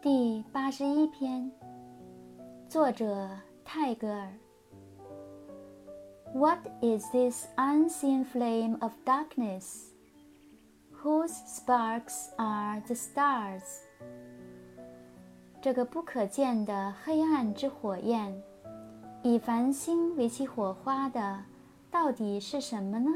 第八十一篇作者泰戈尔 what is this unseen flame of darkness whose sparks are the stars 这个不可见的黑暗之火焰以繁星为其火花的到底是什么呢